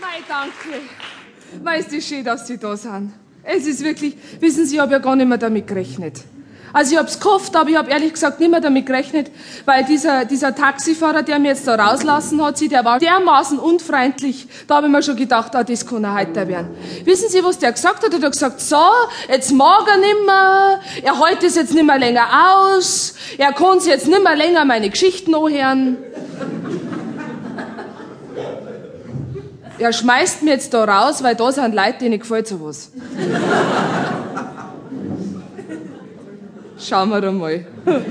Mei, danke. Ist das schön, dass Sie da sind. Es ist wirklich, wissen Sie, ich habe ja gar nicht mehr damit gerechnet. Also ich hab's gehofft, aber ich habe ehrlich gesagt nicht mehr damit gerechnet, weil dieser, dieser Taxifahrer, der mir jetzt da rauslassen hat, sie, der war dermaßen unfreundlich. Da habe ich mir schon gedacht, ah, das kann er heute werden. Wissen Sie, was der gesagt hat? Er hat gesagt, so, jetzt mag er nimmer, er hält es jetzt nimmer länger aus, er kann sich jetzt nimmer länger meine Geschichten anhören. Er schmeißt mir jetzt da raus, weil da sind Leute, denen gefällt sowas. Schauen wir mal.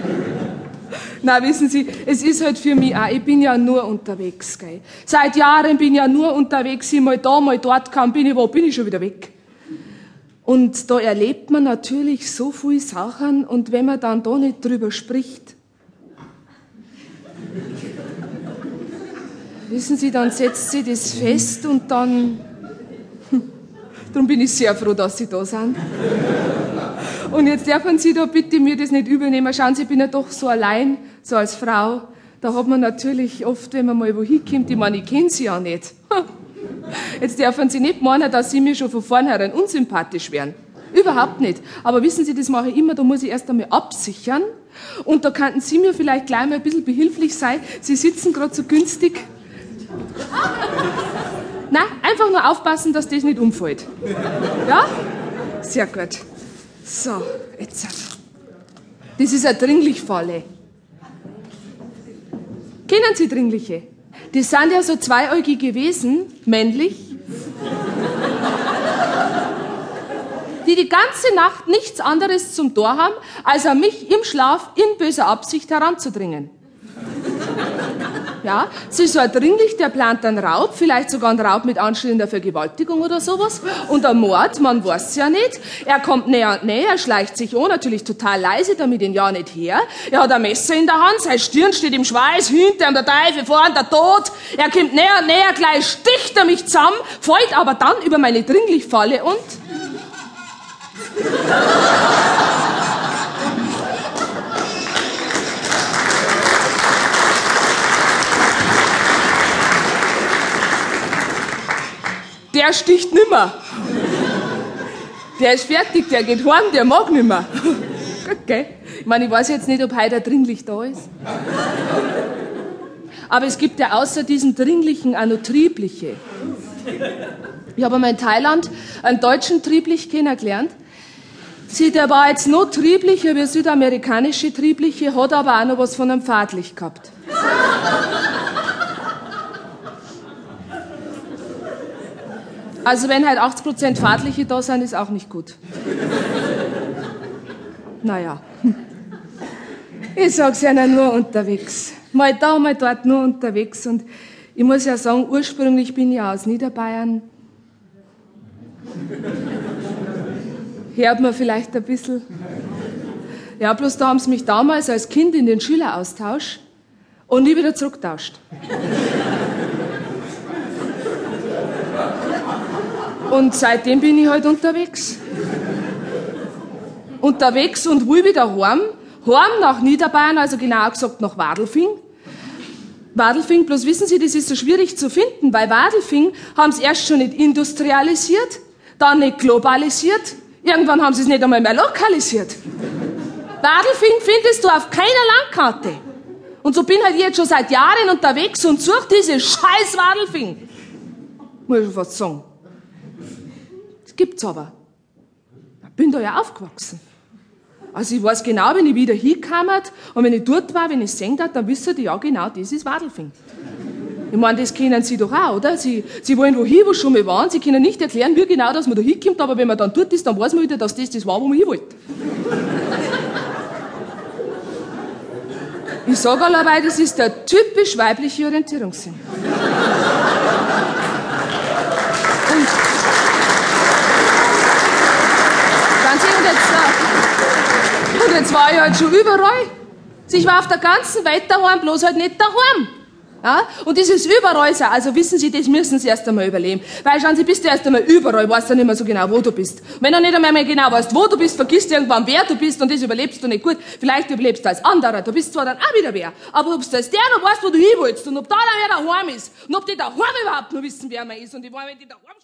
Na, wissen Sie, es ist halt für mich auch, ich bin ja nur unterwegs, gell. Seit Jahren bin ich ja nur unterwegs, ich mal da, mal dort, kaum bin ich wo, bin ich schon wieder weg. Und da erlebt man natürlich so viel Sachen und wenn man dann da nicht drüber spricht, wissen Sie, dann setzt sie das fest und dann, darum bin ich sehr froh, dass Sie da sind. Und jetzt dürfen Sie da bitte mir das nicht übel Schauen Sie, ich bin ja doch so allein, so als Frau. Da hat man natürlich oft, wenn man mal wohin kommt, ich meine, ich kenne Sie ja nicht. Jetzt dürfen Sie nicht meinen, dass Sie mir schon von vornherein unsympathisch wären. Überhaupt nicht. Aber wissen Sie, das mache ich immer, da muss ich erst einmal absichern. Und da könnten Sie mir vielleicht gleich mal ein bisschen behilflich sein. Sie sitzen gerade so günstig. Na, einfach nur aufpassen, dass das nicht umfällt. Ja? Sehr gut. So, jetzt. Das ist eine Dringlichfalle. Kennen Sie Dringliche? Die sind ja so zweiäugige Wesen, männlich, die die ganze Nacht nichts anderes zum Tor haben, als an mich im Schlaf in böser Absicht heranzudringen. Ja, sie ist so dringlich, der plant einen Raub, vielleicht sogar einen Raub mit anschließender Vergewaltigung oder sowas. Und ein Mord, man weiß ja nicht. Er kommt näher und näher, schleicht sich an, natürlich total leise, damit ihn ja nicht her. Er hat ein Messer in der Hand, seine Stirn steht im Schweiß, hinter ihm der Teufel, vorn der Tod. Er kommt näher und näher, gleich sticht er mich zusammen, fällt aber dann über meine Dringlichfalle und... der sticht nimmer. Der ist fertig, der geht heim, der mag nimmer. Okay. Ich meine, ich weiß jetzt nicht, ob heute dringlich da ist. Aber es gibt ja außer diesem Dringlichen auch noch Triebliche. Ich habe einmal in Thailand einen deutschen Trieblich kennengelernt. Sie, der war jetzt noch trieblicher wie südamerikanische Triebliche, hat aber auch noch was von einem Pfadlich gehabt. Also wenn halt 80% Fahrtliche da sind, ist auch nicht gut. Naja. Ich sag's ja nur unterwegs. Mal da, mal dort nur unterwegs. Und ich muss ja sagen, ursprünglich bin ich ja aus Niederbayern. Hört man vielleicht ein bisschen. Ja, bloß da haben sie mich damals als Kind in den Schüleraustausch und nie wieder zurücktauscht. Und seitdem bin ich halt unterwegs. unterwegs und will wieder heim. Heim nach Niederbayern, also genauer gesagt nach Wadelfing. Wadelfing, bloß wissen Sie, das ist so schwierig zu finden, weil Wadelfing haben es erst schon nicht industrialisiert, dann nicht globalisiert, irgendwann haben sie es nicht einmal mehr lokalisiert. Wadelfing findest du auf keiner Landkarte. Und so bin halt ich jetzt schon seit Jahren unterwegs und suche diese scheiß Wadelfing. Muss ich schon fast sagen. Das gibt's aber. Ich bin da ja aufgewachsen. Also ich weiß genau, wenn ich wieder hinkomme und wenn ich dort war, wenn ich sehen darf, dann wissen die ja genau, das ist Wadelfing. Ich meine, das kennen Sie doch auch, oder? Sie, Sie wollen wohin, wo schon mal waren. Sie können nicht erklären, wie genau, dass man da hinkommt, aber wenn man dann dort ist, dann weiß man wieder, dass das das war, wo man hin wollte. Ich sage allerweil, das ist der typisch weibliche Orientierungssinn. Und Und jetzt war ich halt schon überall. Ich war auf der ganzen Welt daheim, bloß halt nicht daheim. Ja? Und ist überall so. Also wissen Sie, das müssen Sie erst einmal überleben. Weil schauen Sie, bist du erst einmal überall, weißt du nicht mehr so genau, wo du bist. Und wenn du nicht einmal mehr genau weißt, wo du bist, vergisst du irgendwann, wer du bist und das überlebst du nicht gut. Vielleicht überlebst du als anderer. Du bist zwar dann auch wieder wer. Aber ob du als der noch weißt, wo du hin willst und ob da dann wer daheim ist und ob die daheim überhaupt noch wissen, wer man ist und die wollen, wenn die daheim